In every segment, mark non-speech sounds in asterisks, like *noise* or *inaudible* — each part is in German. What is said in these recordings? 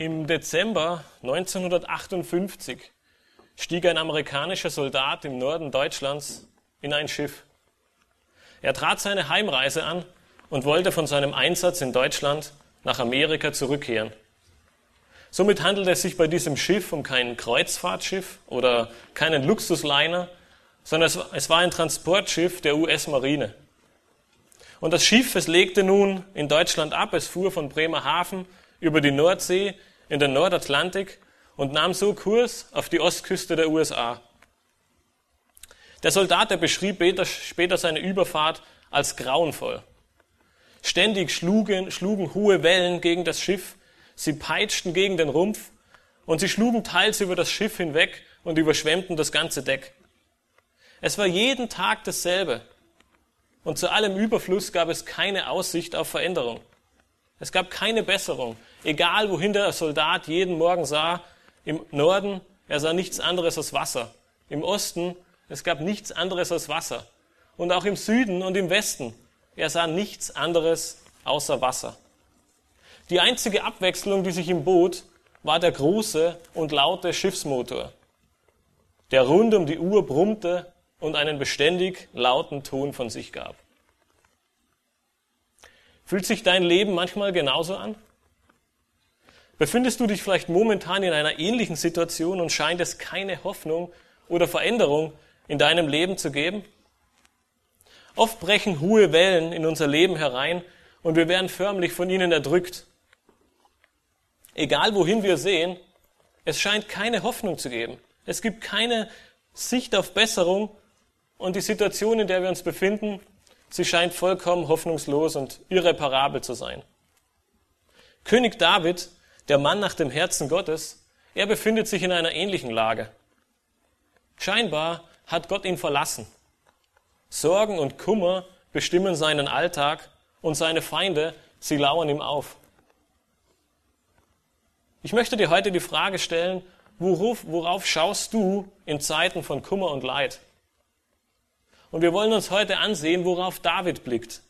Im Dezember 1958 stieg ein amerikanischer Soldat im Norden Deutschlands in ein Schiff. Er trat seine Heimreise an und wollte von seinem Einsatz in Deutschland nach Amerika zurückkehren. Somit handelt es sich bei diesem Schiff um kein Kreuzfahrtschiff oder keinen Luxusliner, sondern es war ein Transportschiff der US-Marine. Und das Schiff, es legte nun in Deutschland ab, es fuhr von Bremerhaven über die Nordsee in den Nordatlantik und nahm so Kurs auf die Ostküste der USA. Der Soldat, der beschrieb später seine Überfahrt als grauenvoll. Ständig schlugen, schlugen hohe Wellen gegen das Schiff, sie peitschten gegen den Rumpf und sie schlugen teils über das Schiff hinweg und überschwemmten das ganze Deck. Es war jeden Tag dasselbe und zu allem Überfluss gab es keine Aussicht auf Veränderung. Es gab keine Besserung. Egal, wohin der Soldat jeden Morgen sah, im Norden, er sah nichts anderes als Wasser. Im Osten, es gab nichts anderes als Wasser. Und auch im Süden und im Westen, er sah nichts anderes außer Wasser. Die einzige Abwechslung, die sich ihm bot, war der große und laute Schiffsmotor, der rund um die Uhr brummte und einen beständig lauten Ton von sich gab. Fühlt sich dein Leben manchmal genauso an? Befindest du dich vielleicht momentan in einer ähnlichen Situation und scheint es keine Hoffnung oder Veränderung in deinem Leben zu geben? Oft brechen hohe Wellen in unser Leben herein und wir werden förmlich von ihnen erdrückt. Egal wohin wir sehen, es scheint keine Hoffnung zu geben. Es gibt keine Sicht auf Besserung und die Situation, in der wir uns befinden, Sie scheint vollkommen hoffnungslos und irreparabel zu sein. König David, der Mann nach dem Herzen Gottes, er befindet sich in einer ähnlichen Lage. Scheinbar hat Gott ihn verlassen. Sorgen und Kummer bestimmen seinen Alltag und seine Feinde, sie lauern ihm auf. Ich möchte dir heute die Frage stellen, worauf, worauf schaust du in Zeiten von Kummer und Leid? Und wir wollen uns heute ansehen, worauf David blickt.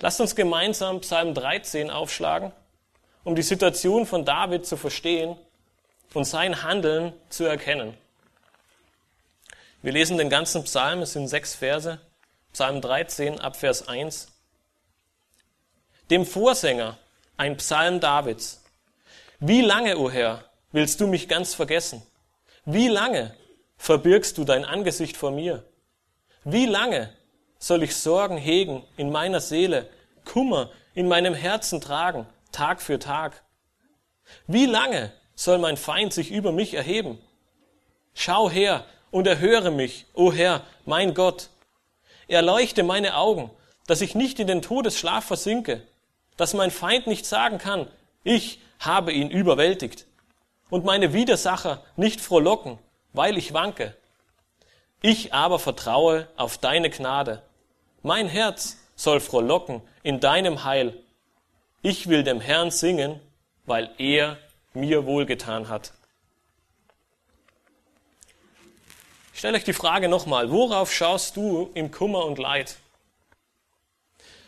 Lasst uns gemeinsam Psalm 13 aufschlagen, um die Situation von David zu verstehen und sein Handeln zu erkennen. Wir lesen den ganzen Psalm, es sind sechs Verse, Psalm 13 ab Vers 1. Dem Vorsänger, ein Psalm Davids. Wie lange, o oh Herr, willst du mich ganz vergessen? Wie lange verbirgst du dein Angesicht vor mir? Wie lange soll ich Sorgen hegen in meiner Seele, Kummer in meinem Herzen tragen, Tag für Tag? Wie lange soll mein Feind sich über mich erheben? Schau her und erhöre mich, o Herr, mein Gott. Erleuchte meine Augen, dass ich nicht in den Todesschlaf versinke, dass mein Feind nicht sagen kann, ich habe ihn überwältigt, und meine Widersacher nicht frohlocken, weil ich wanke. Ich aber vertraue auf deine Gnade. Mein Herz soll frohlocken in deinem Heil. Ich will dem Herrn singen, weil er mir wohlgetan hat. Ich stelle euch die Frage nochmal, worauf schaust du im Kummer und Leid?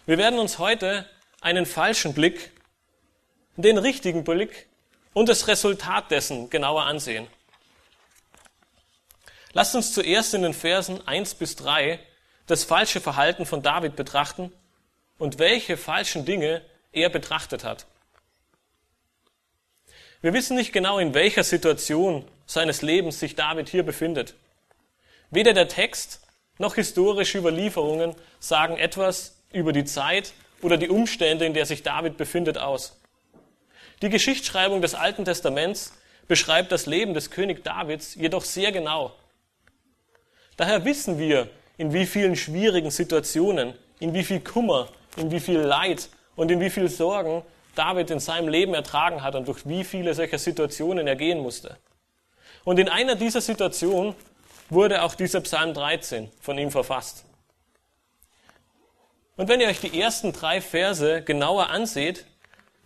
Wir werden uns heute einen falschen Blick, den richtigen Blick und das Resultat dessen genauer ansehen. Lasst uns zuerst in den Versen 1 bis 3 das falsche Verhalten von David betrachten und welche falschen Dinge er betrachtet hat. Wir wissen nicht genau, in welcher Situation seines Lebens sich David hier befindet. Weder der Text noch historische Überlieferungen sagen etwas über die Zeit oder die Umstände, in der sich David befindet, aus. Die Geschichtsschreibung des Alten Testaments beschreibt das Leben des König Davids jedoch sehr genau. Daher wissen wir, in wie vielen schwierigen Situationen, in wie viel Kummer, in wie viel Leid und in wie viel Sorgen David in seinem Leben ertragen hat und durch wie viele solcher Situationen er gehen musste. Und in einer dieser Situationen wurde auch dieser Psalm 13 von ihm verfasst. Und wenn ihr euch die ersten drei Verse genauer anseht,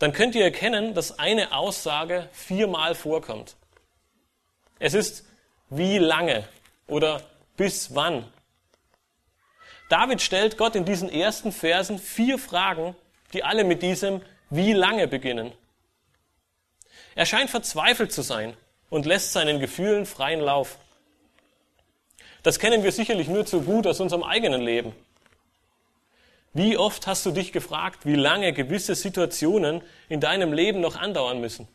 dann könnt ihr erkennen, dass eine Aussage viermal vorkommt. Es ist wie lange oder bis wann? David stellt Gott in diesen ersten Versen vier Fragen, die alle mit diesem wie lange beginnen. Er scheint verzweifelt zu sein und lässt seinen Gefühlen freien Lauf. Das kennen wir sicherlich nur zu gut aus unserem eigenen Leben. Wie oft hast du dich gefragt, wie lange gewisse Situationen in deinem Leben noch andauern müssen?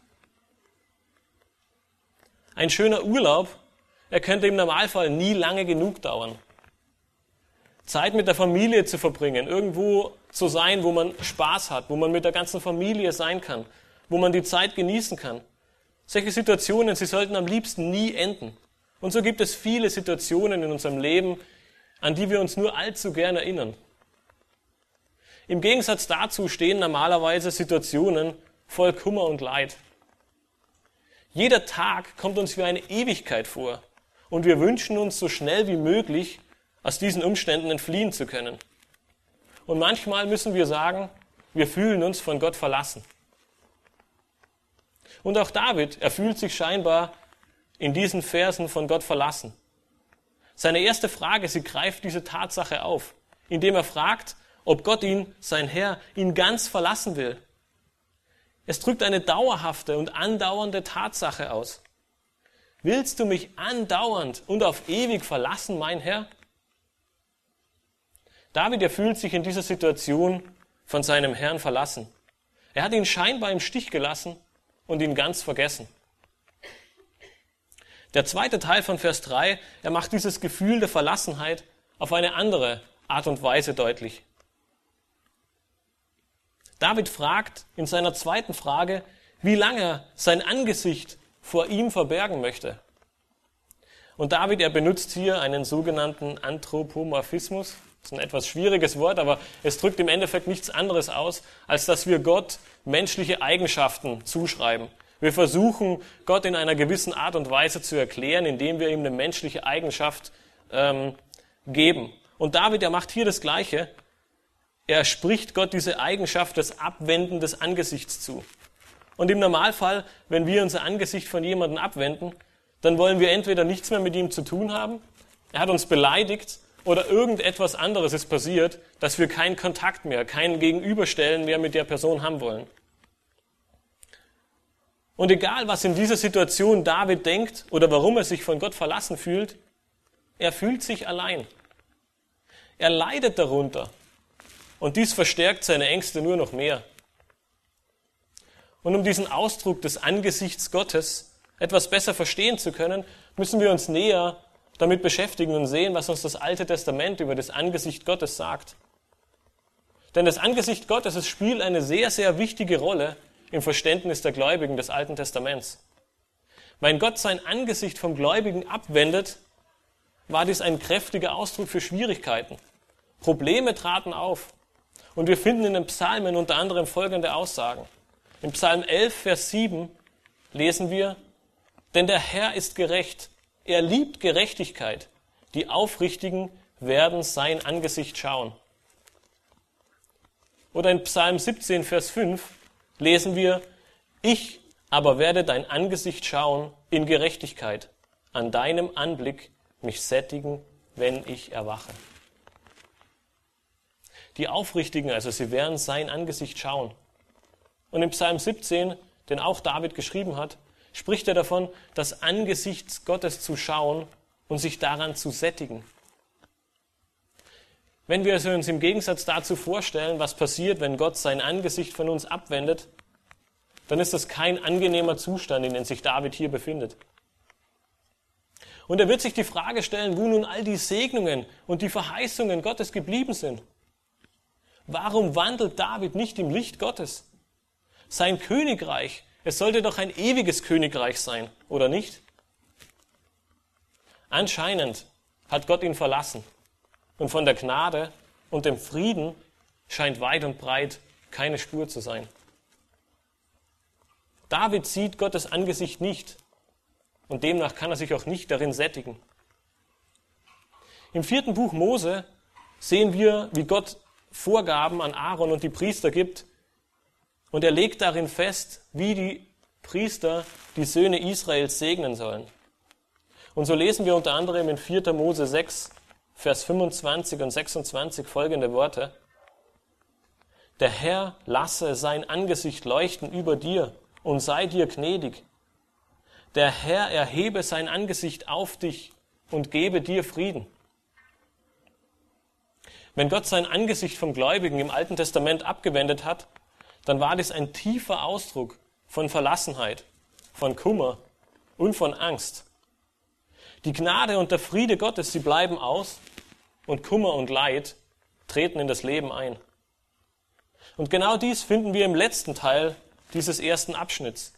Ein schöner Urlaub, er könnte im Normalfall nie lange genug dauern. Zeit mit der Familie zu verbringen, irgendwo zu sein, wo man Spaß hat, wo man mit der ganzen Familie sein kann, wo man die Zeit genießen kann. Solche Situationen, sie sollten am liebsten nie enden. Und so gibt es viele Situationen in unserem Leben, an die wir uns nur allzu gern erinnern. Im Gegensatz dazu stehen normalerweise Situationen voll Kummer und Leid. Jeder Tag kommt uns wie eine Ewigkeit vor und wir wünschen uns so schnell wie möglich aus diesen Umständen entfliehen zu können. Und manchmal müssen wir sagen, wir fühlen uns von Gott verlassen. Und auch David, er fühlt sich scheinbar in diesen Versen von Gott verlassen. Seine erste Frage, sie greift diese Tatsache auf, indem er fragt, ob Gott ihn, sein Herr, ihn ganz verlassen will. Es drückt eine dauerhafte und andauernde Tatsache aus. Willst du mich andauernd und auf ewig verlassen, mein Herr? David, er fühlt sich in dieser Situation von seinem Herrn verlassen. Er hat ihn scheinbar im Stich gelassen und ihn ganz vergessen. Der zweite Teil von Vers 3, er macht dieses Gefühl der Verlassenheit auf eine andere Art und Weise deutlich. David fragt in seiner zweiten Frage, wie lange er sein Angesicht vor ihm verbergen möchte. Und David, er benutzt hier einen sogenannten Anthropomorphismus. Das ist ein etwas schwieriges Wort, aber es drückt im Endeffekt nichts anderes aus, als dass wir Gott menschliche Eigenschaften zuschreiben. Wir versuchen, Gott in einer gewissen Art und Weise zu erklären, indem wir ihm eine menschliche Eigenschaft ähm, geben. Und David, er macht hier das Gleiche. Er spricht Gott diese Eigenschaft des Abwenden des Angesichts zu. Und im Normalfall, wenn wir unser Angesicht von jemandem abwenden, dann wollen wir entweder nichts mehr mit ihm zu tun haben, er hat uns beleidigt oder irgendetwas anderes ist passiert, dass wir keinen Kontakt mehr, kein Gegenüberstellen mehr mit der Person haben wollen. Und egal, was in dieser Situation David denkt oder warum er sich von Gott verlassen fühlt, er fühlt sich allein. Er leidet darunter. Und dies verstärkt seine Ängste nur noch mehr. Und um diesen Ausdruck des Angesichts Gottes etwas besser verstehen zu können, müssen wir uns näher damit beschäftigen und sehen, was uns das Alte Testament über das Angesicht Gottes sagt. Denn das Angesicht Gottes es spielt eine sehr, sehr wichtige Rolle im Verständnis der Gläubigen des Alten Testaments. Wenn Gott sein Angesicht vom Gläubigen abwendet, war dies ein kräftiger Ausdruck für Schwierigkeiten. Probleme traten auf. Und wir finden in den Psalmen unter anderem folgende Aussagen. Im Psalm 11, Vers 7 lesen wir, denn der Herr ist gerecht, er liebt Gerechtigkeit, die Aufrichtigen werden sein Angesicht schauen. Oder in Psalm 17, Vers 5 lesen wir, ich aber werde dein Angesicht schauen in Gerechtigkeit, an deinem Anblick mich sättigen, wenn ich erwache. Die Aufrichtigen, also sie werden sein Angesicht schauen. Und im Psalm 17, den auch David geschrieben hat, spricht er davon, das Angesicht Gottes zu schauen und sich daran zu sättigen. Wenn wir uns im Gegensatz dazu vorstellen, was passiert, wenn Gott sein Angesicht von uns abwendet, dann ist das kein angenehmer Zustand, in dem sich David hier befindet. Und er wird sich die Frage stellen, wo nun all die Segnungen und die Verheißungen Gottes geblieben sind. Warum wandelt David nicht im Licht Gottes? Sein Königreich, es sollte doch ein ewiges Königreich sein, oder nicht? Anscheinend hat Gott ihn verlassen. Und von der Gnade und dem Frieden scheint weit und breit keine Spur zu sein. David sieht Gottes Angesicht nicht und demnach kann er sich auch nicht darin sättigen. Im vierten Buch Mose sehen wir, wie Gott Vorgaben an Aaron und die Priester gibt. Und er legt darin fest, wie die Priester die Söhne Israels segnen sollen. Und so lesen wir unter anderem in 4. Mose 6, Vers 25 und 26 folgende Worte. Der Herr lasse sein Angesicht leuchten über dir und sei dir gnädig. Der Herr erhebe sein Angesicht auf dich und gebe dir Frieden. Wenn Gott sein Angesicht vom Gläubigen im Alten Testament abgewendet hat, dann war dies ein tiefer Ausdruck von Verlassenheit, von Kummer und von Angst. Die Gnade und der Friede Gottes, sie bleiben aus und Kummer und Leid treten in das Leben ein. Und genau dies finden wir im letzten Teil dieses ersten Abschnitts.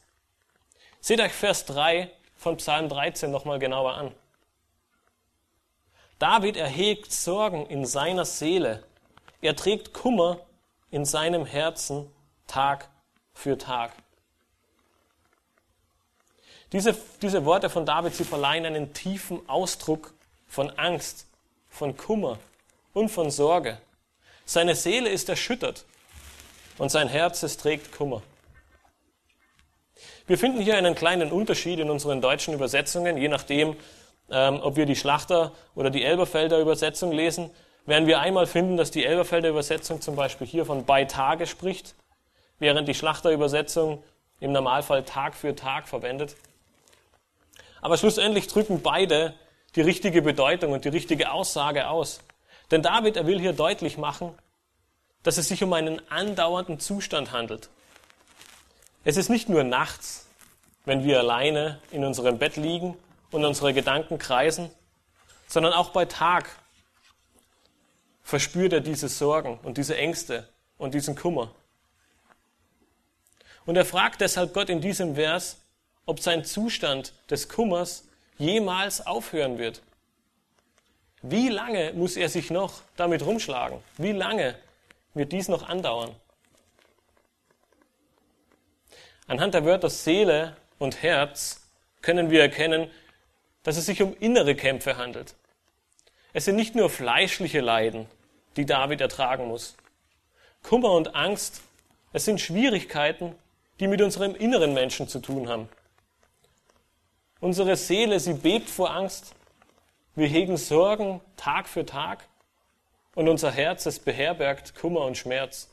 Seht euch Vers 3 von Psalm 13 nochmal genauer an. David erhegt Sorgen in seiner Seele. Er trägt Kummer in seinem Herzen Tag für Tag. Diese, diese Worte von David, sie verleihen einen tiefen Ausdruck von Angst, von Kummer und von Sorge. Seine Seele ist erschüttert und sein Herz, es trägt Kummer. Wir finden hier einen kleinen Unterschied in unseren deutschen Übersetzungen, je nachdem, ähm, ob wir die Schlachter oder die Elberfelder Übersetzung lesen, werden wir einmal finden, dass die Elberfelder Übersetzung zum Beispiel hier von bei Tage spricht, während die Schlachter Übersetzung im Normalfall Tag für Tag verwendet. Aber schlussendlich drücken beide die richtige Bedeutung und die richtige Aussage aus. Denn David, er will hier deutlich machen, dass es sich um einen andauernden Zustand handelt. Es ist nicht nur nachts, wenn wir alleine in unserem Bett liegen und unsere Gedanken kreisen, sondern auch bei Tag verspürt er diese Sorgen und diese Ängste und diesen Kummer. Und er fragt deshalb Gott in diesem Vers, ob sein Zustand des Kummers jemals aufhören wird. Wie lange muss er sich noch damit rumschlagen? Wie lange wird dies noch andauern? Anhand der Wörter Seele und Herz können wir erkennen, dass es sich um innere Kämpfe handelt. Es sind nicht nur fleischliche Leiden, die David ertragen muss. Kummer und Angst, es sind Schwierigkeiten, die mit unserem inneren Menschen zu tun haben. Unsere Seele, sie bebt vor Angst. Wir hegen Sorgen Tag für Tag und unser Herz, es beherbergt Kummer und Schmerz.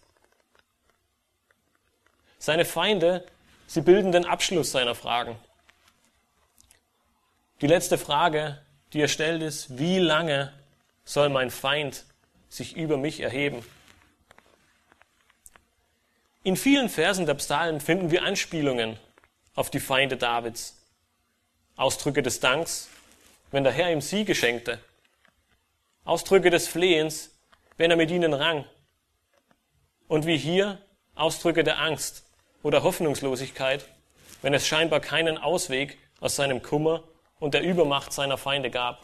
Seine Feinde, Sie bilden den Abschluss seiner Fragen. Die letzte Frage, die er stellt, ist, wie lange soll mein Feind sich über mich erheben? In vielen Versen der Psalmen finden wir Anspielungen auf die Feinde Davids. Ausdrücke des Danks, wenn der Herr ihm Siege schenkte. Ausdrücke des Flehens, wenn er mit ihnen rang. Und wie hier Ausdrücke der Angst, oder Hoffnungslosigkeit, wenn es scheinbar keinen Ausweg aus seinem Kummer und der Übermacht seiner Feinde gab.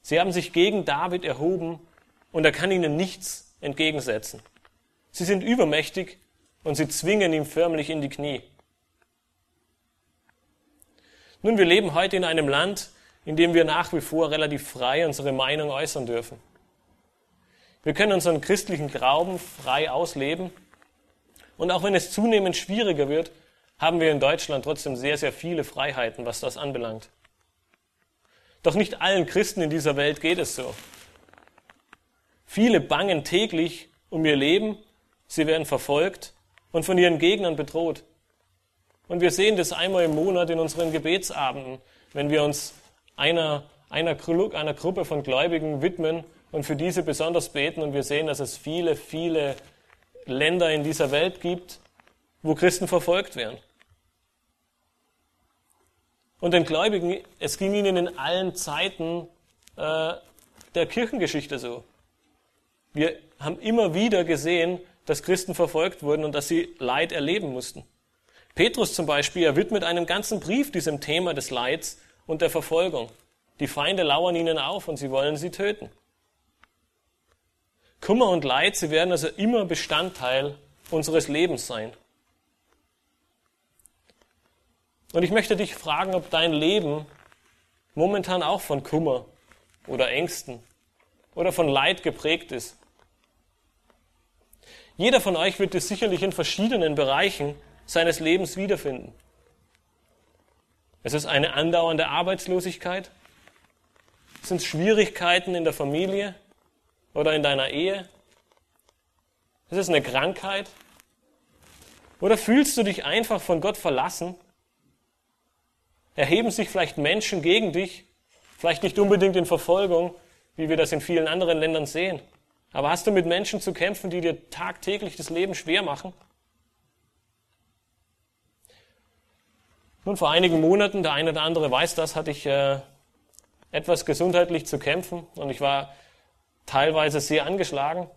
Sie haben sich gegen David erhoben und er kann ihnen nichts entgegensetzen. Sie sind übermächtig und sie zwingen ihn förmlich in die Knie. Nun, wir leben heute in einem Land, in dem wir nach wie vor relativ frei unsere Meinung äußern dürfen. Wir können unseren christlichen Glauben frei ausleben. Und auch wenn es zunehmend schwieriger wird, haben wir in Deutschland trotzdem sehr, sehr viele Freiheiten, was das anbelangt. Doch nicht allen Christen in dieser Welt geht es so. Viele bangen täglich um ihr Leben, sie werden verfolgt und von ihren Gegnern bedroht. Und wir sehen das einmal im Monat in unseren Gebetsabenden, wenn wir uns einer, einer, einer Gruppe von Gläubigen widmen und für diese besonders beten. Und wir sehen, dass es viele, viele Länder in dieser Welt gibt, wo Christen verfolgt werden. Und den Gläubigen, es ging ihnen in allen Zeiten äh, der Kirchengeschichte so. Wir haben immer wieder gesehen, dass Christen verfolgt wurden und dass sie Leid erleben mussten. Petrus zum Beispiel, er widmet einen ganzen Brief diesem Thema des Leids und der Verfolgung. Die Feinde lauern ihnen auf und sie wollen sie töten. Kummer und Leid, sie werden also immer Bestandteil unseres Lebens sein. Und ich möchte dich fragen, ob dein Leben momentan auch von Kummer oder Ängsten oder von Leid geprägt ist. Jeder von euch wird es sicherlich in verschiedenen Bereichen seines Lebens wiederfinden. Es ist eine andauernde Arbeitslosigkeit. Es sind Schwierigkeiten in der Familie oder in deiner Ehe? Ist es eine Krankheit Oder fühlst du dich einfach von Gott verlassen? Erheben sich vielleicht Menschen gegen dich, vielleicht nicht unbedingt in Verfolgung, wie wir das in vielen anderen Ländern sehen. Aber hast du mit Menschen zu kämpfen, die dir tagtäglich das Leben schwer machen? Nun, vor einigen Monaten, der eine oder andere weiß das, hatte ich äh, etwas gesundheitlich zu kämpfen und ich war teilweise sehr angeschlagen.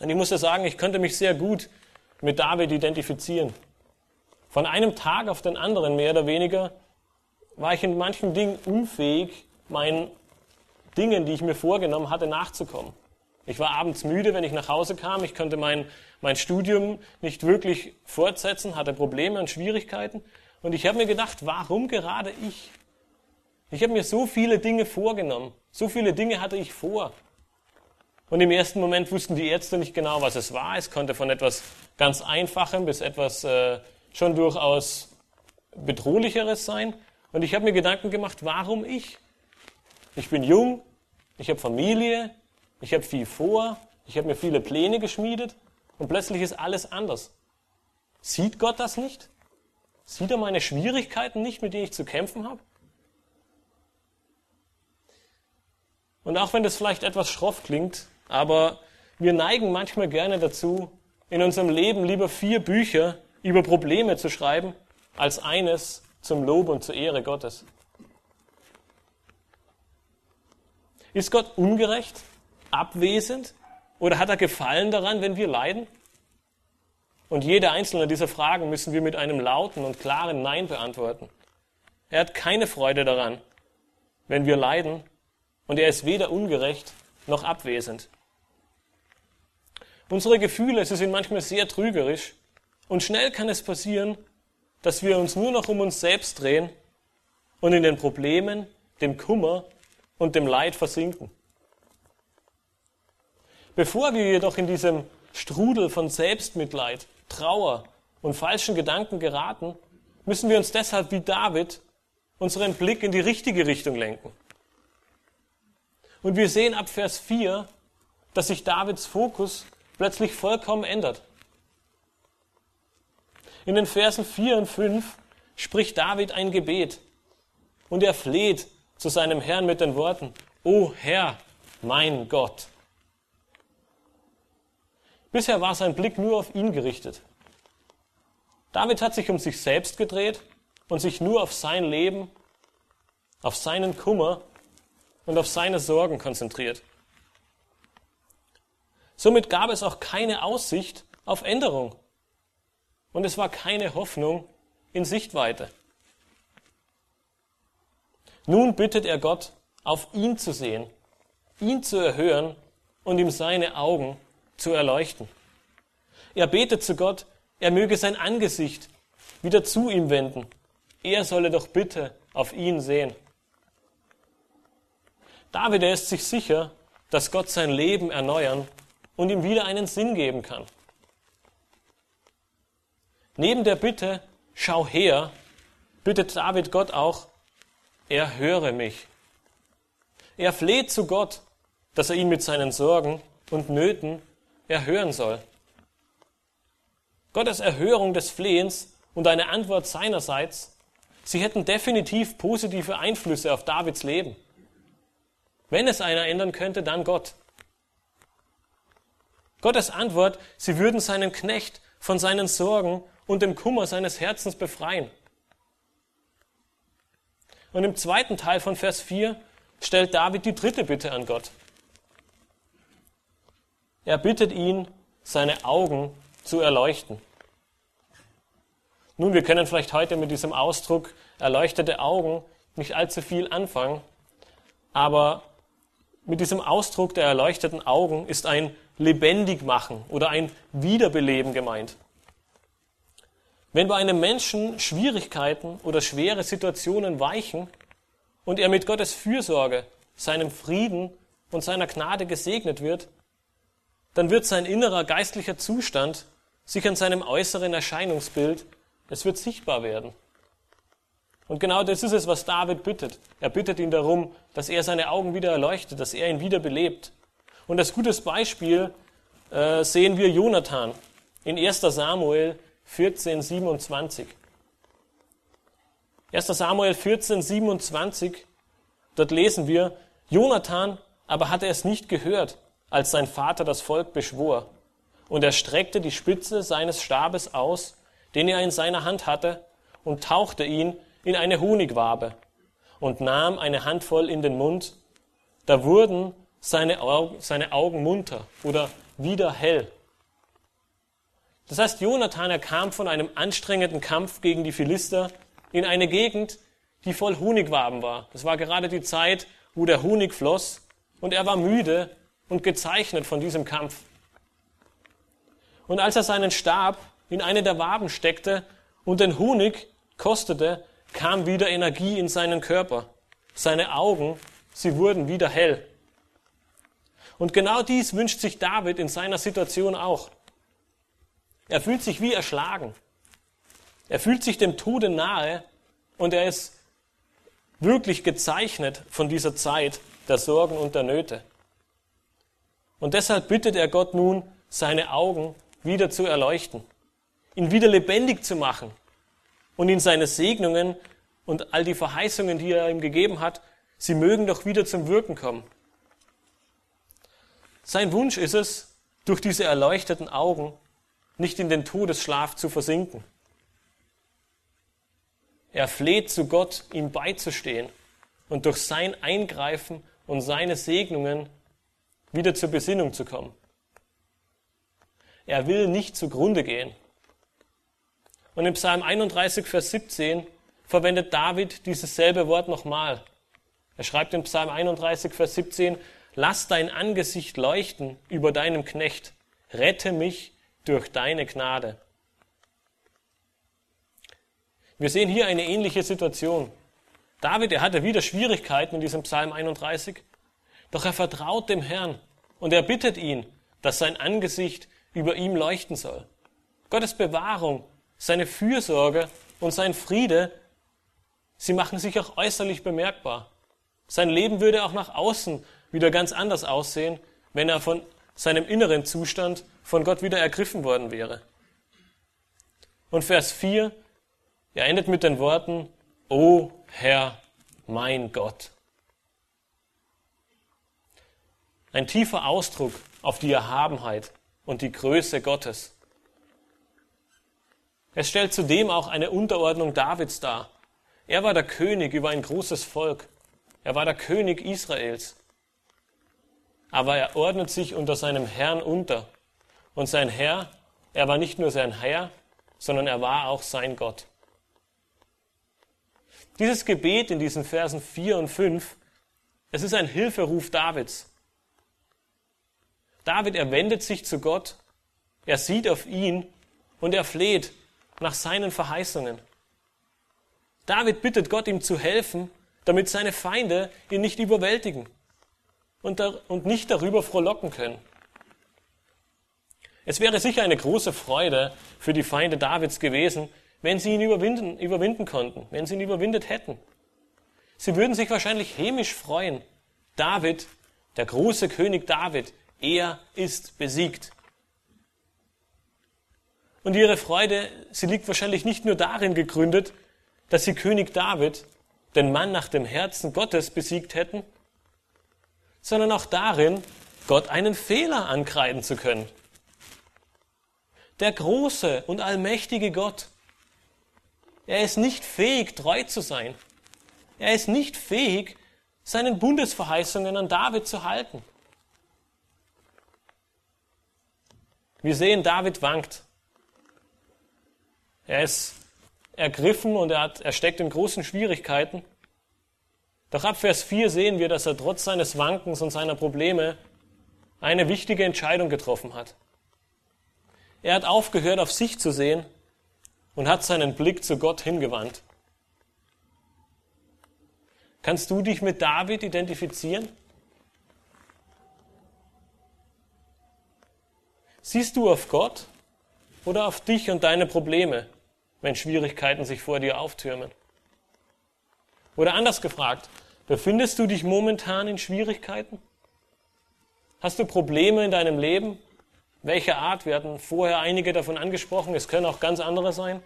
Und ich muss ja sagen, ich könnte mich sehr gut mit David identifizieren. Von einem Tag auf den anderen, mehr oder weniger, war ich in manchen Dingen unfähig, meinen Dingen, die ich mir vorgenommen hatte, nachzukommen. Ich war abends müde, wenn ich nach Hause kam. Ich konnte mein, mein Studium nicht wirklich fortsetzen, hatte Probleme und Schwierigkeiten. Und ich habe mir gedacht, warum gerade ich? Ich habe mir so viele Dinge vorgenommen. So viele Dinge hatte ich vor. Und im ersten Moment wussten die Ärzte nicht genau, was es war. Es konnte von etwas ganz Einfachem bis etwas äh, schon durchaus bedrohlicheres sein. Und ich habe mir Gedanken gemacht, warum ich? Ich bin jung, ich habe Familie, ich habe viel vor, ich habe mir viele Pläne geschmiedet und plötzlich ist alles anders. Sieht Gott das nicht? Sieht er meine Schwierigkeiten nicht, mit denen ich zu kämpfen habe? Und auch wenn das vielleicht etwas schroff klingt, aber wir neigen manchmal gerne dazu, in unserem Leben lieber vier Bücher über Probleme zu schreiben, als eines zum Lob und zur Ehre Gottes. Ist Gott ungerecht, abwesend oder hat er Gefallen daran, wenn wir leiden? Und jede einzelne dieser Fragen müssen wir mit einem lauten und klaren Nein beantworten. Er hat keine Freude daran, wenn wir leiden, und er ist weder ungerecht noch abwesend. Unsere Gefühle, sie sind manchmal sehr trügerisch und schnell kann es passieren, dass wir uns nur noch um uns selbst drehen und in den Problemen, dem Kummer und dem Leid versinken. Bevor wir jedoch in diesem Strudel von Selbstmitleid Trauer und falschen Gedanken geraten, müssen wir uns deshalb wie David unseren Blick in die richtige Richtung lenken. Und wir sehen ab Vers 4, dass sich Davids Fokus plötzlich vollkommen ändert. In den Versen 4 und 5 spricht David ein Gebet und er fleht zu seinem Herrn mit den Worten, O Herr, mein Gott. Bisher war sein Blick nur auf ihn gerichtet. David hat sich um sich selbst gedreht und sich nur auf sein Leben, auf seinen Kummer und auf seine Sorgen konzentriert. Somit gab es auch keine Aussicht auf Änderung. Und es war keine Hoffnung in Sichtweite. Nun bittet er Gott, auf ihn zu sehen, ihn zu erhören und ihm seine Augen zu erleuchten. Er betet zu Gott, er möge sein Angesicht wieder zu ihm wenden. Er solle doch bitte auf ihn sehen. David, er ist sich sicher, dass Gott sein Leben erneuern und ihm wieder einen Sinn geben kann. Neben der Bitte, schau her, bittet David Gott auch, er höre mich. Er fleht zu Gott, dass er ihn mit seinen Sorgen und Nöten erhören soll. Gottes Erhörung des Flehens und eine Antwort seinerseits, sie hätten definitiv positive Einflüsse auf Davids Leben. Wenn es einer ändern könnte, dann Gott. Gottes Antwort, sie würden seinen Knecht von seinen Sorgen und dem Kummer seines Herzens befreien. Und im zweiten Teil von Vers 4 stellt David die dritte Bitte an Gott. Er bittet ihn, seine Augen zu erleuchten. Nun, wir können vielleicht heute mit diesem Ausdruck erleuchtete Augen nicht allzu viel anfangen, aber mit diesem Ausdruck der erleuchteten Augen ist ein lebendig machen oder ein Wiederbeleben gemeint. Wenn bei einem Menschen Schwierigkeiten oder schwere Situationen weichen und er mit Gottes Fürsorge, seinem Frieden und seiner Gnade gesegnet wird, dann wird sein innerer geistlicher Zustand sich an seinem äußeren Erscheinungsbild, es wird sichtbar werden. Und genau das ist es, was David bittet. Er bittet ihn darum, dass er seine Augen wieder erleuchtet, dass er ihn wieder belebt. Und als gutes Beispiel äh, sehen wir Jonathan in 1 Samuel 14, 27. 1. Samuel 14, 27, dort lesen wir, Jonathan aber hatte es nicht gehört, als sein Vater das Volk beschwor. Und er streckte die Spitze seines Stabes aus, den er in seiner Hand hatte, und tauchte ihn in eine Honigwabe und nahm eine Handvoll in den Mund. Da wurden seine Augen, seine Augen munter oder wieder hell. Das heißt, Jonathan, er kam von einem anstrengenden Kampf gegen die Philister in eine Gegend, die voll Honigwaben war. Das war gerade die Zeit, wo der Honig floss und er war müde und gezeichnet von diesem Kampf. Und als er seinen Stab in eine der Waben steckte und den Honig kostete, kam wieder Energie in seinen Körper. Seine Augen, sie wurden wieder hell. Und genau dies wünscht sich David in seiner Situation auch. Er fühlt sich wie erschlagen. Er fühlt sich dem Tode nahe und er ist wirklich gezeichnet von dieser Zeit der Sorgen und der Nöte. Und deshalb bittet er Gott nun, seine Augen wieder zu erleuchten, ihn wieder lebendig zu machen und in seine Segnungen und all die Verheißungen, die er ihm gegeben hat, sie mögen doch wieder zum Wirken kommen. Sein Wunsch ist es, durch diese erleuchteten Augen nicht in den Todesschlaf zu versinken. Er fleht zu Gott, ihm beizustehen und durch sein Eingreifen und seine Segnungen wieder zur Besinnung zu kommen. Er will nicht zugrunde gehen. Und im Psalm 31, Vers 17 verwendet David dieses selbe Wort nochmal. Er schreibt in Psalm 31, Vers 17, Lass dein Angesicht leuchten über deinem Knecht, rette mich durch deine Gnade. Wir sehen hier eine ähnliche Situation. David, er hatte wieder Schwierigkeiten in diesem Psalm 31, doch er vertraut dem Herrn und er bittet ihn, dass sein Angesicht über ihm leuchten soll. Gottes Bewahrung, seine Fürsorge und sein Friede, sie machen sich auch äußerlich bemerkbar. Sein Leben würde auch nach außen wieder ganz anders aussehen, wenn er von seinem inneren Zustand von Gott wieder ergriffen worden wäre. Und Vers 4, er endet mit den Worten, O Herr, mein Gott. Ein tiefer Ausdruck auf die Erhabenheit und die Größe Gottes. Es stellt zudem auch eine Unterordnung Davids dar. Er war der König über ein großes Volk. Er war der König Israels. Aber er ordnet sich unter seinem Herrn unter. Und sein Herr, er war nicht nur sein Herr, sondern er war auch sein Gott. Dieses Gebet in diesen Versen 4 und 5, es ist ein Hilferuf Davids. David, er wendet sich zu Gott, er sieht auf ihn und er fleht nach seinen Verheißungen. David bittet Gott, ihm zu helfen, damit seine Feinde ihn nicht überwältigen und, und nicht darüber frohlocken können. Es wäre sicher eine große Freude für die Feinde Davids gewesen, wenn sie ihn überwinden, überwinden konnten, wenn sie ihn überwindet hätten. Sie würden sich wahrscheinlich hämisch freuen. David, der große König David, er ist besiegt. Und ihre Freude, sie liegt wahrscheinlich nicht nur darin gegründet, dass sie König David, den Mann nach dem Herzen Gottes, besiegt hätten, sondern auch darin, Gott einen Fehler ankreiden zu können. Der große und allmächtige Gott, er ist nicht fähig, treu zu sein. Er ist nicht fähig, seinen Bundesverheißungen an David zu halten. Wir sehen, David wankt. Er ist ergriffen und er, hat, er steckt in großen Schwierigkeiten. Doch ab Vers 4 sehen wir, dass er trotz seines Wankens und seiner Probleme eine wichtige Entscheidung getroffen hat. Er hat aufgehört, auf sich zu sehen und hat seinen Blick zu Gott hingewandt. Kannst du dich mit David identifizieren? Siehst du auf Gott oder auf dich und deine Probleme, wenn Schwierigkeiten sich vor dir auftürmen? Oder anders gefragt, befindest du dich momentan in Schwierigkeiten? Hast du Probleme in deinem Leben, Welche Art? Wir hatten vorher einige davon angesprochen, es können auch ganz andere sein.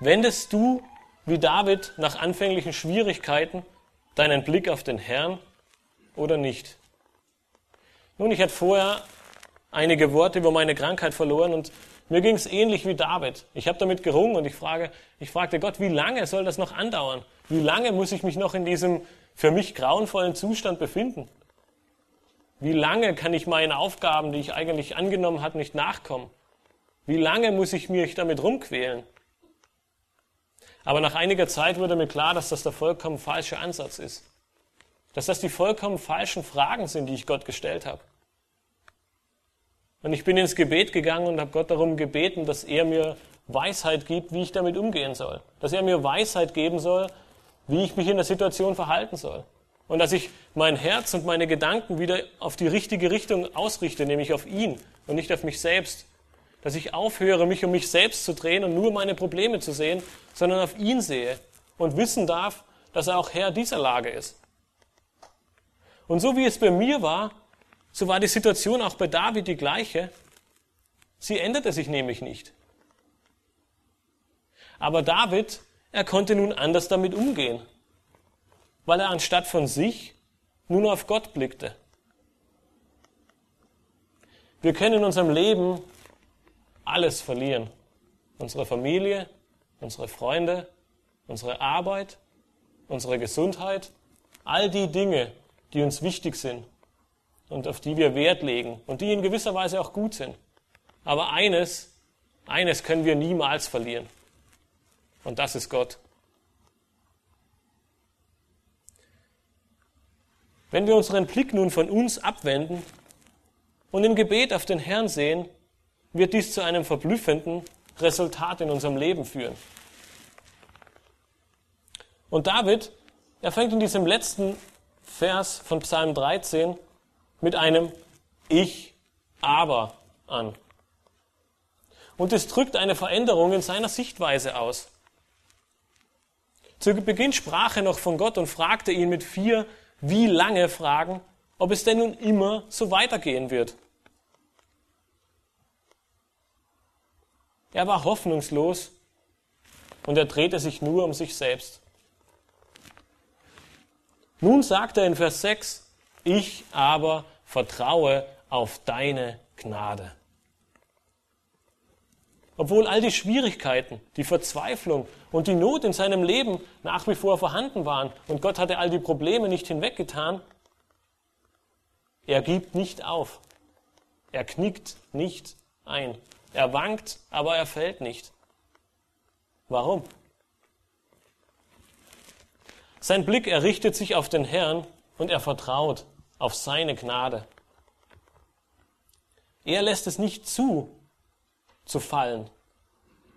Wendest du, wie David, nach anfänglichen Schwierigkeiten deinen Blick auf den Herrn oder nicht? Nun, ich hatte vorher einige Worte über meine Krankheit verloren und mir ging es ähnlich wie David. Ich habe damit gerungen und ich, frage, ich fragte Gott, wie lange soll das noch andauern? Wie lange muss ich mich noch in diesem für mich grauenvollen Zustand befinden? Wie lange kann ich meinen Aufgaben, die ich eigentlich angenommen habe, nicht nachkommen? Wie lange muss ich mich damit rumquälen? Aber nach einiger Zeit wurde mir klar, dass das der vollkommen falsche Ansatz ist. Dass das die vollkommen falschen Fragen sind, die ich Gott gestellt habe. Und ich bin ins Gebet gegangen und habe Gott darum gebeten, dass er mir Weisheit gibt, wie ich damit umgehen soll. Dass er mir Weisheit geben soll, wie ich mich in der Situation verhalten soll. Und dass ich mein Herz und meine Gedanken wieder auf die richtige Richtung ausrichte, nämlich auf ihn und nicht auf mich selbst. Dass ich aufhöre, mich um mich selbst zu drehen und nur meine Probleme zu sehen, sondern auf ihn sehe und wissen darf, dass er auch Herr dieser Lage ist. Und so wie es bei mir war, so war die Situation auch bei David die gleiche. Sie änderte sich nämlich nicht. Aber David, er konnte nun anders damit umgehen, weil er anstatt von sich nun auf Gott blickte. Wir können in unserem Leben alles verlieren. Unsere Familie, unsere Freunde, unsere Arbeit, unsere Gesundheit, all die Dinge, die uns wichtig sind und auf die wir Wert legen und die in gewisser Weise auch gut sind. Aber eines, eines können wir niemals verlieren. Und das ist Gott. Wenn wir unseren Blick nun von uns abwenden und im Gebet auf den Herrn sehen, wird dies zu einem verblüffenden Resultat in unserem Leben führen. Und David, er fängt in diesem letzten Vers von Psalm 13 mit einem Ich aber an. Und es drückt eine Veränderung in seiner Sichtweise aus. Zu Beginn sprach er noch von Gott und fragte ihn mit vier wie lange Fragen, ob es denn nun immer so weitergehen wird. Er war hoffnungslos und er drehte sich nur um sich selbst. Nun sagt er in Vers 6, ich aber vertraue auf deine Gnade. Obwohl all die Schwierigkeiten, die Verzweiflung und die Not in seinem Leben nach wie vor vorhanden waren und Gott hatte all die Probleme nicht hinweggetan, er gibt nicht auf. Er knickt nicht ein. Er wankt, aber er fällt nicht. Warum? Sein Blick errichtet sich auf den Herrn und er vertraut auf seine Gnade. Er lässt es nicht zu, zu fallen.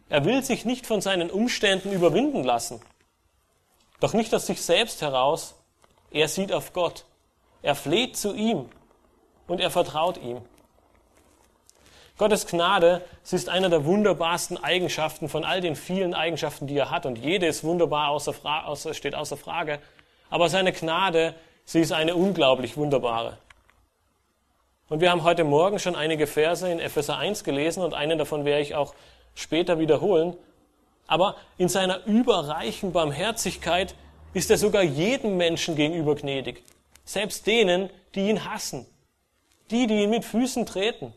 Er will sich nicht von seinen Umständen überwinden lassen. Doch nicht aus sich selbst heraus. Er sieht auf Gott. Er fleht zu ihm und er vertraut ihm. Gottes Gnade, sie ist eine der wunderbarsten Eigenschaften von all den vielen Eigenschaften, die er hat. Und jede ist wunderbar, außer Fra außer, steht außer Frage. Aber seine Gnade, sie ist eine unglaublich wunderbare. Und wir haben heute Morgen schon einige Verse in Epheser 1 gelesen und einen davon werde ich auch später wiederholen. Aber in seiner überreichen Barmherzigkeit ist er sogar jedem Menschen gegenüber gnädig. Selbst denen, die ihn hassen. Die, die ihn mit Füßen treten.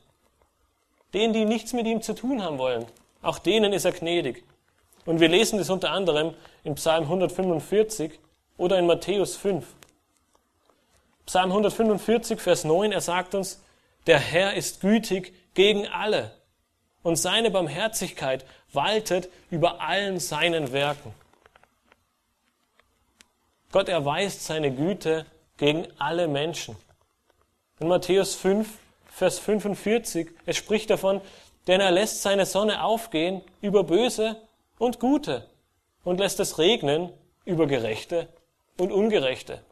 Denen, die nichts mit ihm zu tun haben wollen, auch denen ist er gnädig. Und wir lesen das unter anderem in Psalm 145 oder in Matthäus 5. Psalm 145, Vers 9, er sagt uns, der Herr ist gütig gegen alle und seine Barmherzigkeit waltet über allen seinen Werken. Gott erweist seine Güte gegen alle Menschen. In Matthäus 5 Vers 45, es spricht davon, denn er lässt seine Sonne aufgehen über Böse und Gute und lässt es regnen über Gerechte und Ungerechte.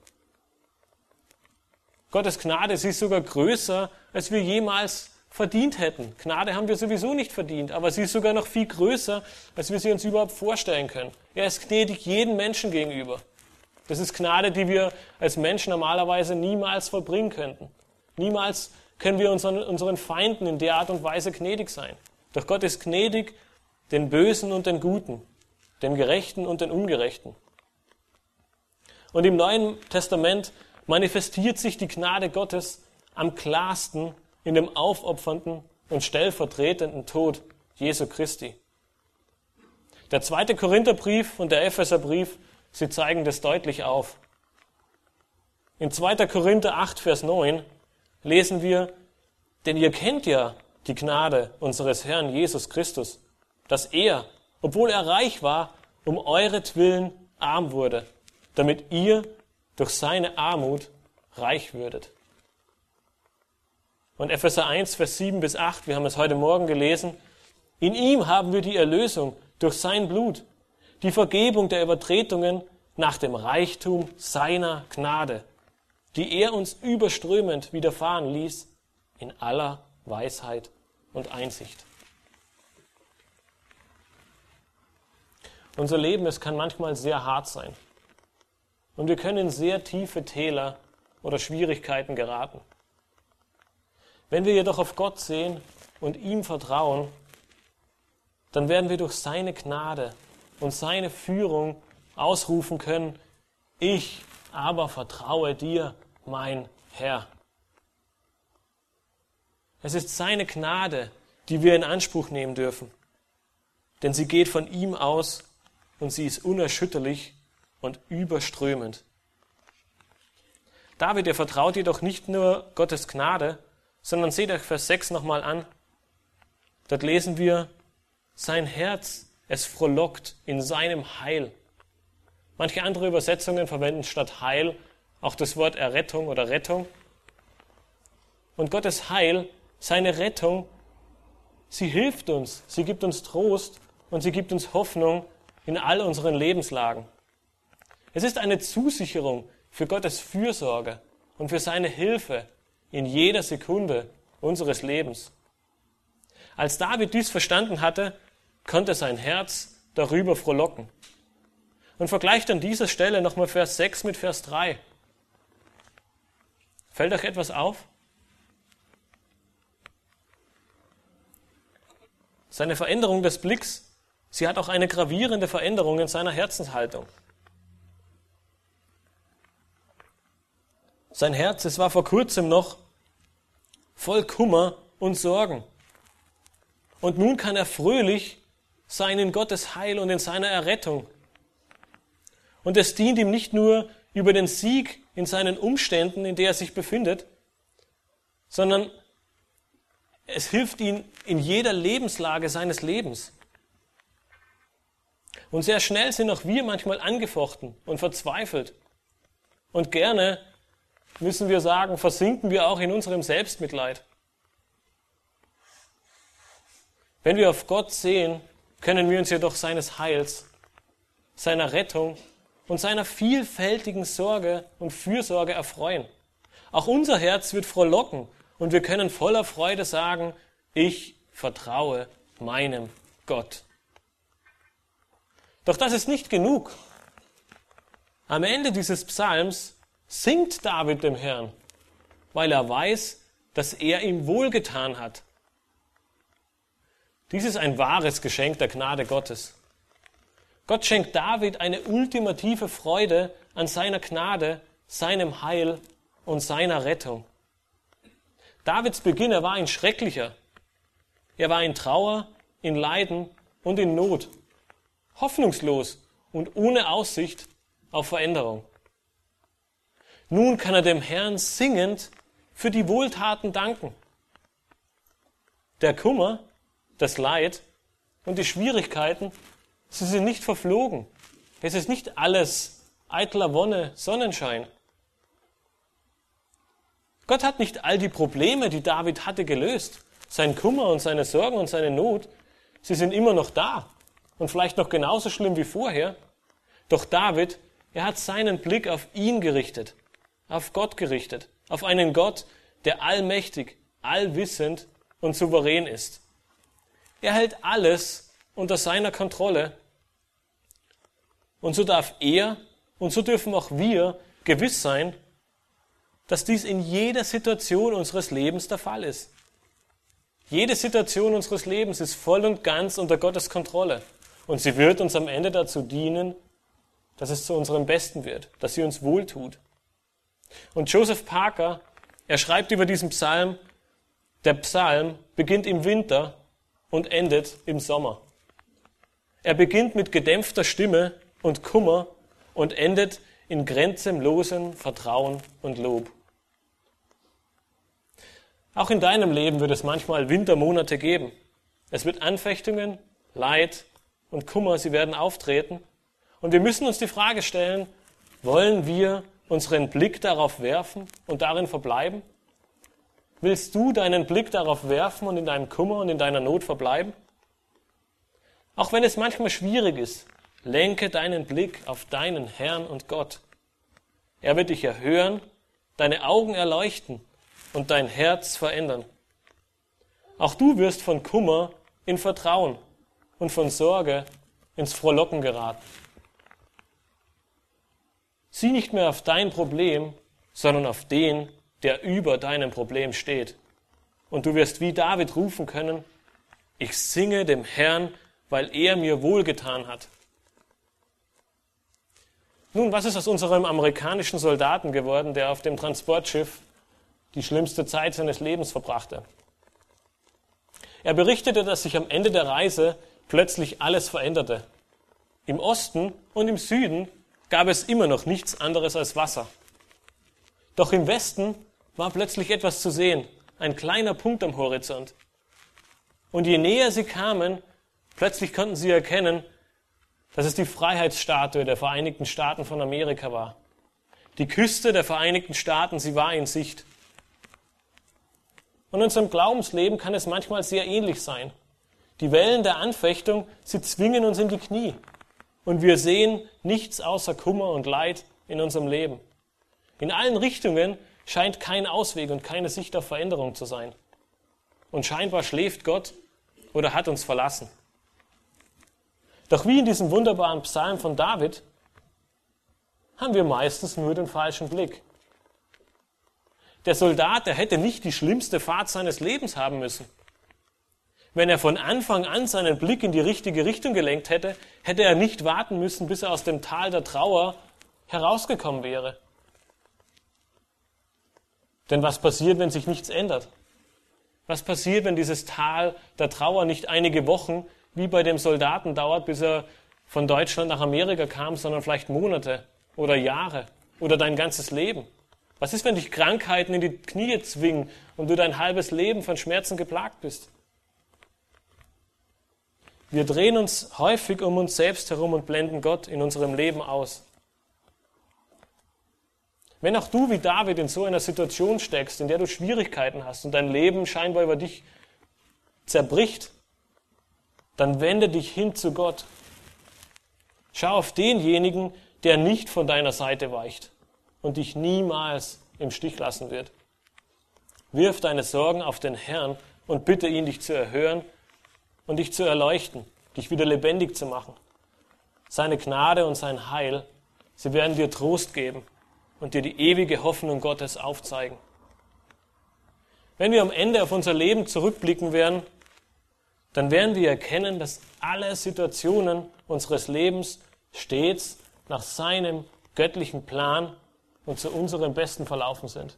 Gottes Gnade, sie ist sogar größer, als wir jemals verdient hätten. Gnade haben wir sowieso nicht verdient, aber sie ist sogar noch viel größer, als wir sie uns überhaupt vorstellen können. Er ist gnädig jedem Menschen gegenüber. Das ist Gnade, die wir als Menschen normalerweise niemals vollbringen könnten. Niemals können wir unseren, unseren Feinden in der Art und Weise gnädig sein. Doch Gott ist gnädig den Bösen und den Guten, den Gerechten und den Ungerechten. Und im Neuen Testament manifestiert sich die Gnade Gottes am klarsten in dem aufopfernden und stellvertretenden Tod Jesu Christi. Der zweite Korintherbrief und der Epheserbrief, sie zeigen das deutlich auf. In 2. Korinther 8, Vers 9 lesen wir, denn ihr kennt ja die Gnade unseres Herrn Jesus Christus, dass er, obwohl er reich war, um euretwillen arm wurde, damit ihr durch seine Armut reich würdet. Und Epheser 1, Vers 7 bis 8, wir haben es heute Morgen gelesen, in ihm haben wir die Erlösung durch sein Blut, die Vergebung der Übertretungen nach dem Reichtum seiner Gnade, die er uns überströmend widerfahren ließ in aller Weisheit und Einsicht. Unser Leben, es kann manchmal sehr hart sein. Und wir können in sehr tiefe Täler oder Schwierigkeiten geraten. Wenn wir jedoch auf Gott sehen und ihm vertrauen, dann werden wir durch seine Gnade und seine Führung ausrufen können, ich aber vertraue dir, mein Herr. Es ist seine Gnade, die wir in Anspruch nehmen dürfen, denn sie geht von ihm aus und sie ist unerschütterlich und überströmend. David, er vertraut jedoch nicht nur Gottes Gnade, sondern seht euch Vers 6 nochmal an. Dort lesen wir, sein Herz, es frohlockt in seinem Heil. Manche andere Übersetzungen verwenden statt Heil auch das Wort Errettung oder Rettung. Und Gottes Heil, seine Rettung, sie hilft uns, sie gibt uns Trost und sie gibt uns Hoffnung in all unseren Lebenslagen. Es ist eine Zusicherung für Gottes Fürsorge und für seine Hilfe in jeder Sekunde unseres Lebens. Als David dies verstanden hatte, konnte sein Herz darüber frohlocken. Und vergleicht an dieser Stelle nochmal Vers 6 mit Vers 3. Fällt euch etwas auf? Seine Veränderung des Blicks, sie hat auch eine gravierende Veränderung in seiner Herzenshaltung. Sein Herz, es war vor kurzem noch voll Kummer und Sorgen. Und nun kann er fröhlich sein in Gottes Heil und in seiner Errettung. Und es dient ihm nicht nur über den Sieg in seinen Umständen, in der er sich befindet, sondern es hilft ihm in jeder Lebenslage seines Lebens. Und sehr schnell sind auch wir manchmal angefochten und verzweifelt. Und gerne müssen wir sagen, versinken wir auch in unserem Selbstmitleid. Wenn wir auf Gott sehen, können wir uns jedoch seines Heils, seiner Rettung und seiner vielfältigen Sorge und Fürsorge erfreuen. Auch unser Herz wird frohlocken und wir können voller Freude sagen, ich vertraue meinem Gott. Doch das ist nicht genug. Am Ende dieses Psalms singt David dem Herrn, weil er weiß, dass er ihm wohlgetan hat. Dies ist ein wahres Geschenk der Gnade Gottes. Gott schenkt David eine ultimative Freude an seiner Gnade, seinem Heil und seiner Rettung. Davids Beginn, er war ein schrecklicher. Er war in Trauer, in Leiden und in Not. Hoffnungslos und ohne Aussicht auf Veränderung. Nun kann er dem Herrn singend für die Wohltaten danken. Der Kummer, das Leid und die Schwierigkeiten, sie sind nicht verflogen. Es ist nicht alles eitler Wonne, Sonnenschein. Gott hat nicht all die Probleme, die David hatte, gelöst. Sein Kummer und seine Sorgen und seine Not, sie sind immer noch da und vielleicht noch genauso schlimm wie vorher. Doch David, er hat seinen Blick auf ihn gerichtet auf Gott gerichtet, auf einen Gott, der allmächtig, allwissend und souverän ist. Er hält alles unter seiner Kontrolle. Und so darf er und so dürfen auch wir gewiss sein, dass dies in jeder Situation unseres Lebens der Fall ist. Jede Situation unseres Lebens ist voll und ganz unter Gottes Kontrolle. Und sie wird uns am Ende dazu dienen, dass es zu unserem Besten wird, dass sie uns wohltut. Und Joseph Parker, er schreibt über diesen Psalm, der Psalm beginnt im Winter und endet im Sommer. Er beginnt mit gedämpfter Stimme und Kummer und endet in grenzenlosem Vertrauen und Lob. Auch in deinem Leben wird es manchmal Wintermonate geben. Es wird Anfechtungen, Leid und Kummer, sie werden auftreten. Und wir müssen uns die Frage stellen, wollen wir unseren Blick darauf werfen und darin verbleiben? Willst du deinen Blick darauf werfen und in deinem Kummer und in deiner Not verbleiben? Auch wenn es manchmal schwierig ist, lenke deinen Blick auf deinen Herrn und Gott. Er wird dich erhören, deine Augen erleuchten und dein Herz verändern. Auch du wirst von Kummer in Vertrauen und von Sorge ins Frohlocken geraten. Sieh nicht mehr auf dein Problem, sondern auf den, der über deinem Problem steht. Und du wirst wie David rufen können, ich singe dem Herrn, weil er mir wohlgetan hat. Nun, was ist aus unserem amerikanischen Soldaten geworden, der auf dem Transportschiff die schlimmste Zeit seines Lebens verbrachte? Er berichtete, dass sich am Ende der Reise plötzlich alles veränderte. Im Osten und im Süden gab es immer noch nichts anderes als Wasser. Doch im Westen war plötzlich etwas zu sehen, ein kleiner Punkt am Horizont. Und je näher sie kamen, plötzlich konnten sie erkennen, dass es die Freiheitsstatue der Vereinigten Staaten von Amerika war. Die Küste der Vereinigten Staaten, sie war in Sicht. Und in unserem Glaubensleben kann es manchmal sehr ähnlich sein. Die Wellen der Anfechtung, sie zwingen uns in die Knie. Und wir sehen nichts außer Kummer und Leid in unserem Leben. In allen Richtungen scheint kein Ausweg und keine Sicht auf Veränderung zu sein. Und scheinbar schläft Gott oder hat uns verlassen. Doch wie in diesem wunderbaren Psalm von David haben wir meistens nur den falschen Blick. Der Soldat, der hätte nicht die schlimmste Fahrt seines Lebens haben müssen. Wenn er von Anfang an seinen Blick in die richtige Richtung gelenkt hätte, hätte er nicht warten müssen, bis er aus dem Tal der Trauer herausgekommen wäre. Denn was passiert, wenn sich nichts ändert? Was passiert, wenn dieses Tal der Trauer nicht einige Wochen wie bei dem Soldaten dauert, bis er von Deutschland nach Amerika kam, sondern vielleicht Monate oder Jahre oder dein ganzes Leben? Was ist, wenn dich Krankheiten in die Knie zwingen und du dein halbes Leben von Schmerzen geplagt bist? Wir drehen uns häufig um uns selbst herum und blenden Gott in unserem Leben aus. Wenn auch du wie David in so einer Situation steckst, in der du Schwierigkeiten hast und dein Leben scheinbar über dich zerbricht, dann wende dich hin zu Gott. Schau auf denjenigen, der nicht von deiner Seite weicht und dich niemals im Stich lassen wird. Wirf deine Sorgen auf den Herrn und bitte ihn, dich zu erhören und dich zu erleuchten, dich wieder lebendig zu machen. Seine Gnade und sein Heil, sie werden dir Trost geben und dir die ewige Hoffnung Gottes aufzeigen. Wenn wir am Ende auf unser Leben zurückblicken werden, dann werden wir erkennen, dass alle Situationen unseres Lebens stets nach seinem göttlichen Plan und zu unserem Besten verlaufen sind.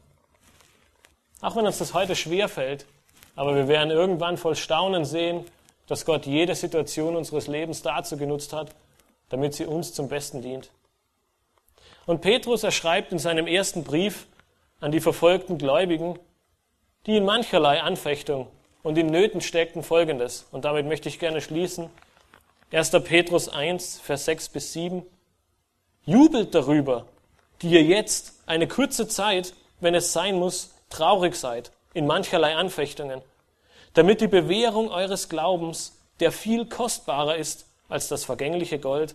Auch wenn uns das heute schwer fällt, aber wir werden irgendwann voll Staunen sehen, dass Gott jede Situation unseres Lebens dazu genutzt hat, damit sie uns zum Besten dient. Und Petrus, er schreibt in seinem ersten Brief an die verfolgten Gläubigen, die in mancherlei Anfechtung und in Nöten steckten, folgendes. Und damit möchte ich gerne schließen. 1. Petrus 1, Vers 6 bis 7. Jubelt darüber, die ihr jetzt eine kurze Zeit, wenn es sein muss, traurig seid in mancherlei Anfechtungen, damit die Bewährung eures Glaubens, der viel kostbarer ist als das vergängliche Gold,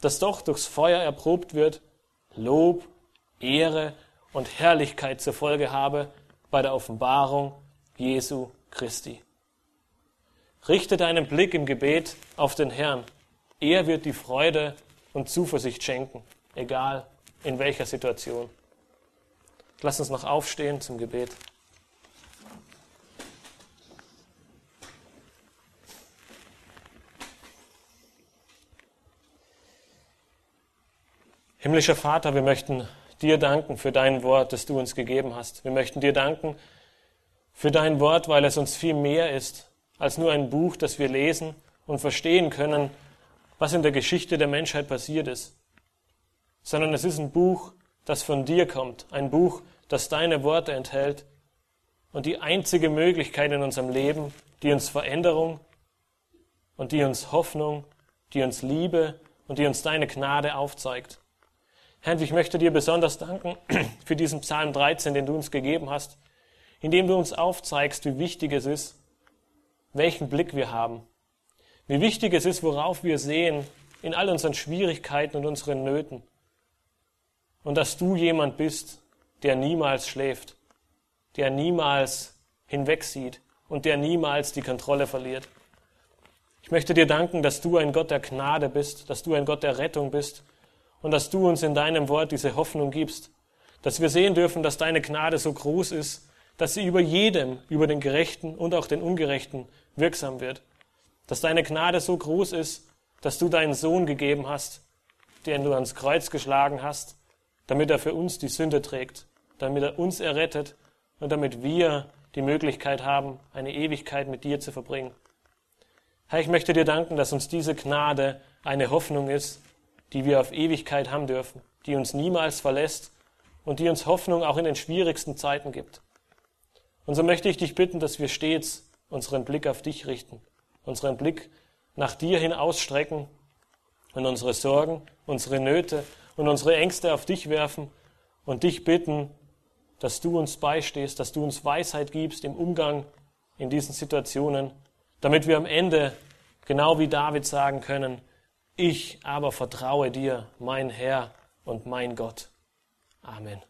das doch durchs Feuer erprobt wird, Lob, Ehre und Herrlichkeit zur Folge habe bei der Offenbarung Jesu Christi. Richte deinen Blick im Gebet auf den Herrn. Er wird die Freude und Zuversicht schenken, egal in welcher Situation. Lass uns noch aufstehen zum Gebet. Himmlischer Vater, wir möchten dir danken für dein Wort, das du uns gegeben hast. Wir möchten dir danken für dein Wort, weil es uns viel mehr ist als nur ein Buch, das wir lesen und verstehen können, was in der Geschichte der Menschheit passiert ist, sondern es ist ein Buch, das von dir kommt, ein Buch, das deine Worte enthält und die einzige Möglichkeit in unserem Leben, die uns Veränderung und die uns Hoffnung, die uns Liebe und die uns deine Gnade aufzeigt. Herr, ich möchte dir besonders danken *clears throat* für diesen Psalm 13, den du uns gegeben hast, indem du uns aufzeigst, wie wichtig es ist, welchen Blick wir haben, wie wichtig es ist, worauf wir sehen in all unseren Schwierigkeiten und unseren Nöten. Und dass du jemand bist, der niemals schläft, der niemals hinwegsieht und der niemals die Kontrolle verliert. Ich möchte dir danken, dass du ein Gott der Gnade bist, dass du ein Gott der Rettung bist und dass du uns in deinem Wort diese Hoffnung gibst, dass wir sehen dürfen, dass deine Gnade so groß ist, dass sie über jedem, über den Gerechten und auch den Ungerechten wirksam wird, dass deine Gnade so groß ist, dass du deinen Sohn gegeben hast, den du ans Kreuz geschlagen hast, damit er für uns die Sünde trägt, damit er uns errettet und damit wir die Möglichkeit haben, eine Ewigkeit mit dir zu verbringen. Herr, ich möchte dir danken, dass uns diese Gnade eine Hoffnung ist, die wir auf Ewigkeit haben dürfen, die uns niemals verlässt und die uns Hoffnung auch in den schwierigsten Zeiten gibt. Und so möchte ich dich bitten, dass wir stets unseren Blick auf dich richten, unseren Blick nach dir hin ausstrecken und unsere Sorgen, unsere Nöte und unsere Ängste auf dich werfen und dich bitten, dass du uns beistehst, dass du uns Weisheit gibst im Umgang in diesen Situationen, damit wir am Ende, genau wie David sagen können, ich aber vertraue dir, mein Herr und mein Gott. Amen.